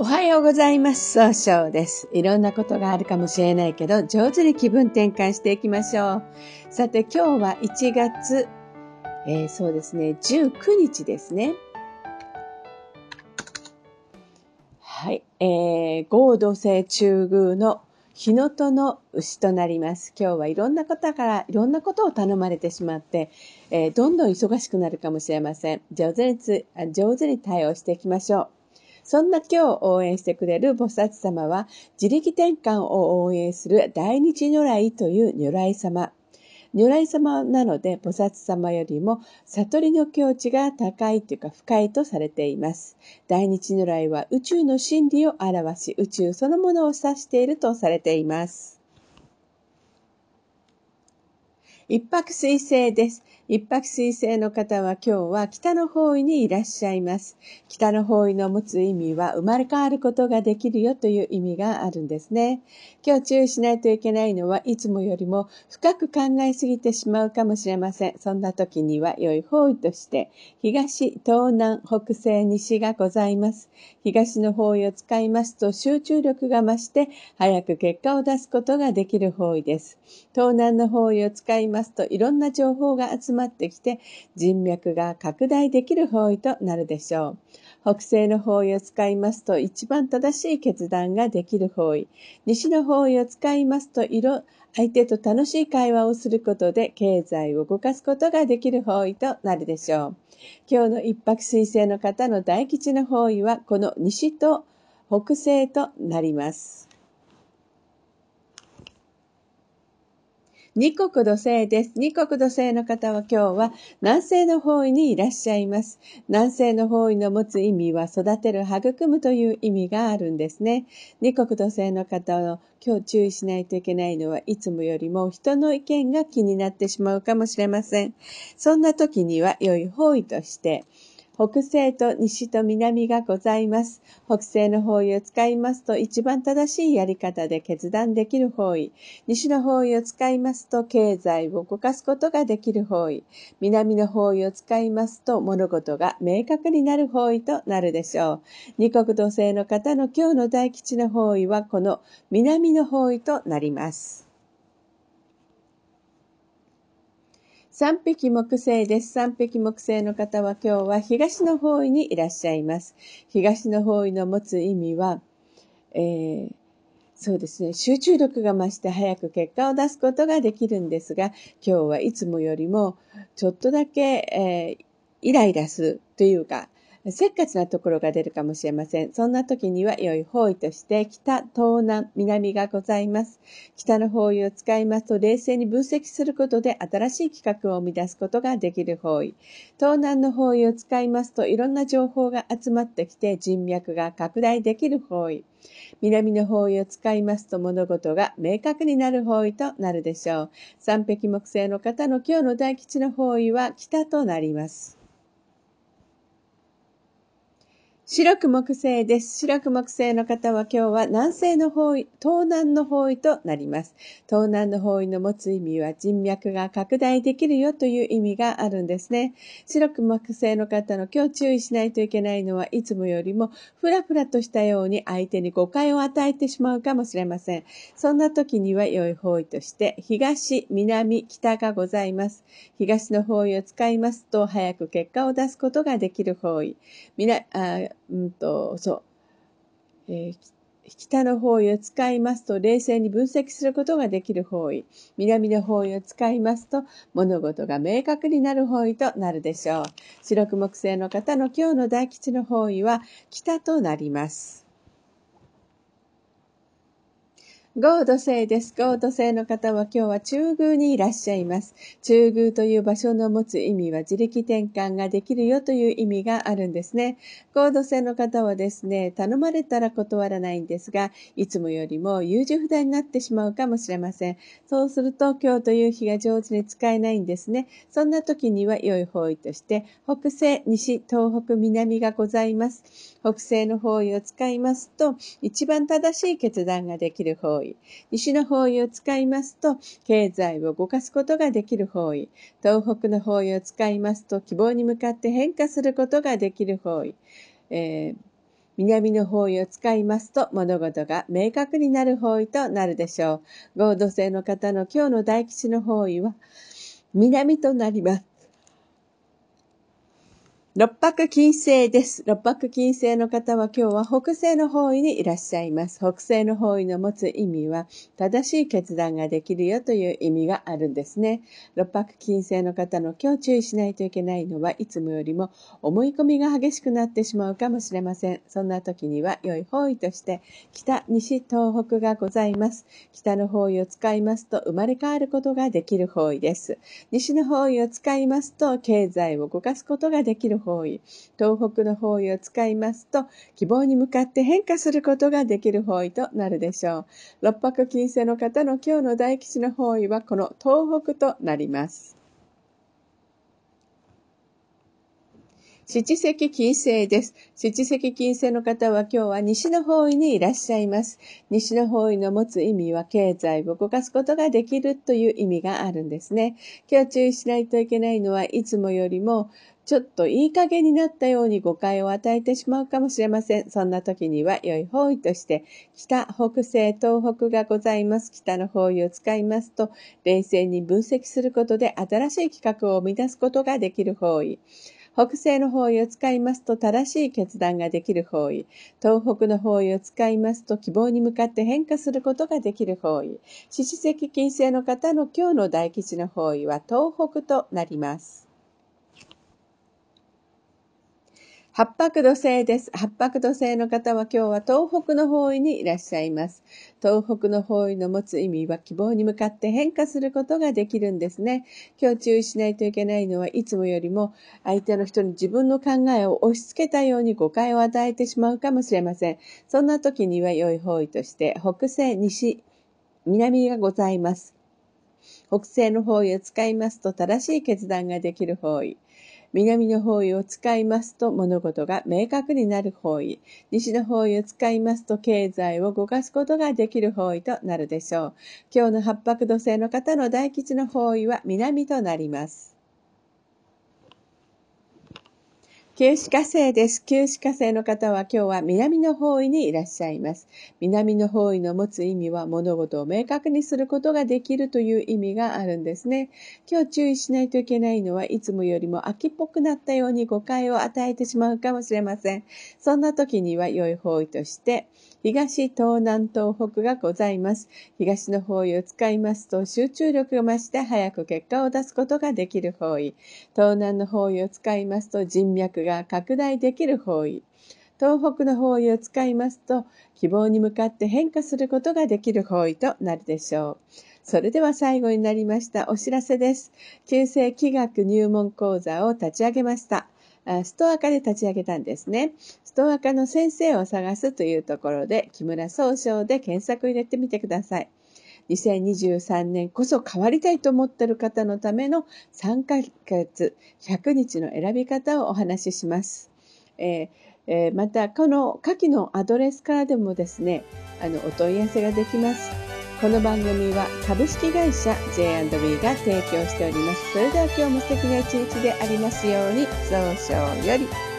おはようございます。総称です。いろんなことがあるかもしれないけど、上手に気分転換していきましょう。さて、今日は1月、えー、そうですね、19日ですね。はい。えー、合同性中宮の日のとの牛となります。今日はいろんな方からいろんなことを頼まれてしまって、えー、どんどん忙しくなるかもしれません。上手につ上手に対応していきましょう。そんな今日応援してくれる菩薩様は、自力転換を応援する大日如来という如来様。如来様なので、菩薩様よりも悟りの境地が高いというか深いとされています。大日如来は宇宙の真理を表し、宇宙そのものを指しているとされています。一泊水星です。一泊水星の方は今日は北の方位にいらっしゃいます。北の方位の持つ意味は生まれ変わることができるよという意味があるんですね。今日注意しないといけないのはいつもよりも深く考えすぎてしまうかもしれません。そんな時には良い方位として東、東南、北西、西がございます。東の方位を使いますと集中力が増して早く結果を出すことができる方位です。東南の方位を使いますといろんな情報が集ままってきて人脈が拡大できる方位となるでしょう。北西の方位を使いますと一番正しい決断ができる方位。西の方位を使いますと色、相手と楽しい会話をすることで経済を動かすことができる方位となるでしょう。今日の一泊水星の方の大吉の方位はこの西と北西となります。二国土星です。二国土星の方は今日は南西の方位にいらっしゃいます。南西の方位の持つ意味は育てる、育むという意味があるんですね。二国土星の方の今日注意しないといけないのはいつもよりも人の意見が気になってしまうかもしれません。そんな時には良い方位として、北西と西と南がございます。北西の方位を使いますと一番正しいやり方で決断できる方位。西の方位を使いますと経済を動かすことができる方位。南の方位を使いますと物事が明確になる方位となるでしょう。二国土星の方の今日の大吉の方位はこの南の方位となります。三匹木星です。三匹木星の方は今日は東の方位にいらっしゃいます。東の方位の持つ意味は、えー、そうですね、集中力が増して早く結果を出すことができるんですが、今日はいつもよりもちょっとだけ、えー、イライラするというか、せっかちなところが出るかもしれません。そんな時には良い方位として北、東南、南がございます。北の方位を使いますと冷静に分析することで新しい企画を生み出すことができる方位。東南の方位を使いますといろんな情報が集まってきて人脈が拡大できる方位。南の方位を使いますと物事が明確になる方位となるでしょう。三匹木星の方の今日の大吉の方位は北となります。白く木星です。白く木星の方は今日は南西の方位、東南の方位となります。東南の方位の持つ意味は人脈が拡大できるよという意味があるんですね。白く木星の方の今日注意しないといけないのはいつもよりもふらふらとしたように相手に誤解を与えてしまうかもしれません。そんな時には良い方位として東、南、北がございます。東の方位を使いますと早く結果を出すことができる方位。みなあうんと、そう、えー、北の方位を使いますと冷静に分析することができる方位。南の方位を使いますと物事が明確になる方位となるでしょう。白く木星の方の今日の大吉の方位は北となります。ゴード星です。ゴード星の方は今日は中宮にいらっしゃいます。中宮という場所の持つ意味は自力転換ができるよという意味があるんですね。ゴード星の方はですね、頼まれたら断らないんですが、いつもよりも優柔不断になってしまうかもしれません。そうすると今日という日が上手に使えないんですね。そんな時には良い方位として、北西、西、東北、南がございます。北西の方位を使いますと、一番正しい決断ができる方位。位。西の方位を使いますと、経済を動かすことができる方位。東北の方位を使いますと、希望に向かって変化することができる方位。えー南の方位を使いますと物事が明確になる方位となるでしょう。合同性の方の今日の大吉の方位は南となります。六白金星です。六白金星の方は今日は北西の方位にいらっしゃいます。北西の方位の持つ意味は正しい決断ができるよという意味があるんですね。六白金星の方の今日注意しないといけないのはいつもよりも思い込みが激しくなってしまうかもしれません。そんな時には良い方位として北、西、東北がございます。北の方位を使いますと生まれ変わることができる方位です。西の方位を使いますと経済を動かすことができる方位、東北の方位を使いますと、希望に向かって変化することができる方位となるでしょう。六白金星の方の今日の大吉の方位はこの東北となります。七石金星です。七石金星の方は今日は西の方位にいらっしゃいます。西の方位の持つ意味は経済を動かすことができるという意味があるんですね。今日注意しないといけないのはいつもよりもちょっといい加減になったように誤解を与えてしまうかもしれません。そんな時には良い方位として、北、北西、東北がございます。北の方位を使いますと、冷静に分析することで新しい企画を生み出すことができる方位。北西の方位を使いますと正しい決断ができる方位。東北の方位を使いますと希望に向かって変化することができる方位。獅子石金星の方の今日の大吉の方位は東北となります。八白土星です。八白土星の方は今日は東北の方位にいらっしゃいます。東北の方位の持つ意味は希望に向かって変化することができるんですね。今日注意しないといけないのはいつもよりも相手の人に自分の考えを押し付けたように誤解を与えてしまうかもしれません。そんな時には良い方位として北西、西、南がございます。北西の方位を使いますと正しい決断ができる方位。南の方位を使いますと物事が明確になる方位。西の方位を使いますと経済を動かすことができる方位となるでしょう。今日の八白土星の方の大吉の方位は南となります。旧歯科生です。旧歯科生の方は今日は南の方位にいらっしゃいます。南の方位の持つ意味は物事を明確にすることができるという意味があるんですね。今日注意しないといけないのはいつもよりも秋っぽくなったように誤解を与えてしまうかもしれません。そんな時には良い方位として、東、東南、東北がございます。東の方位を使いますと集中力が増して早く結果を出すことができる方位。東南の方位を使いますと人脈が拡大できる方位。東北の方位を使いますと希望に向かって変化することができる方位となるでしょう。それでは最後になりましたお知らせです。旧世気学入門講座を立ち上げました。ストア化で立ち上げたんですね。ストア化の先生を探すというところで、木村総称で検索入れてみてください。2023年こそ変わりたいと思っている方のための3ヶ月100日の選び方をお話しします。えーえー、また、この下記のアドレスからでもですね、あの、お問い合わせができます。この番組は株式会社 J&B が提供しております。それでは今日も素敵な一日でありますように、早々より。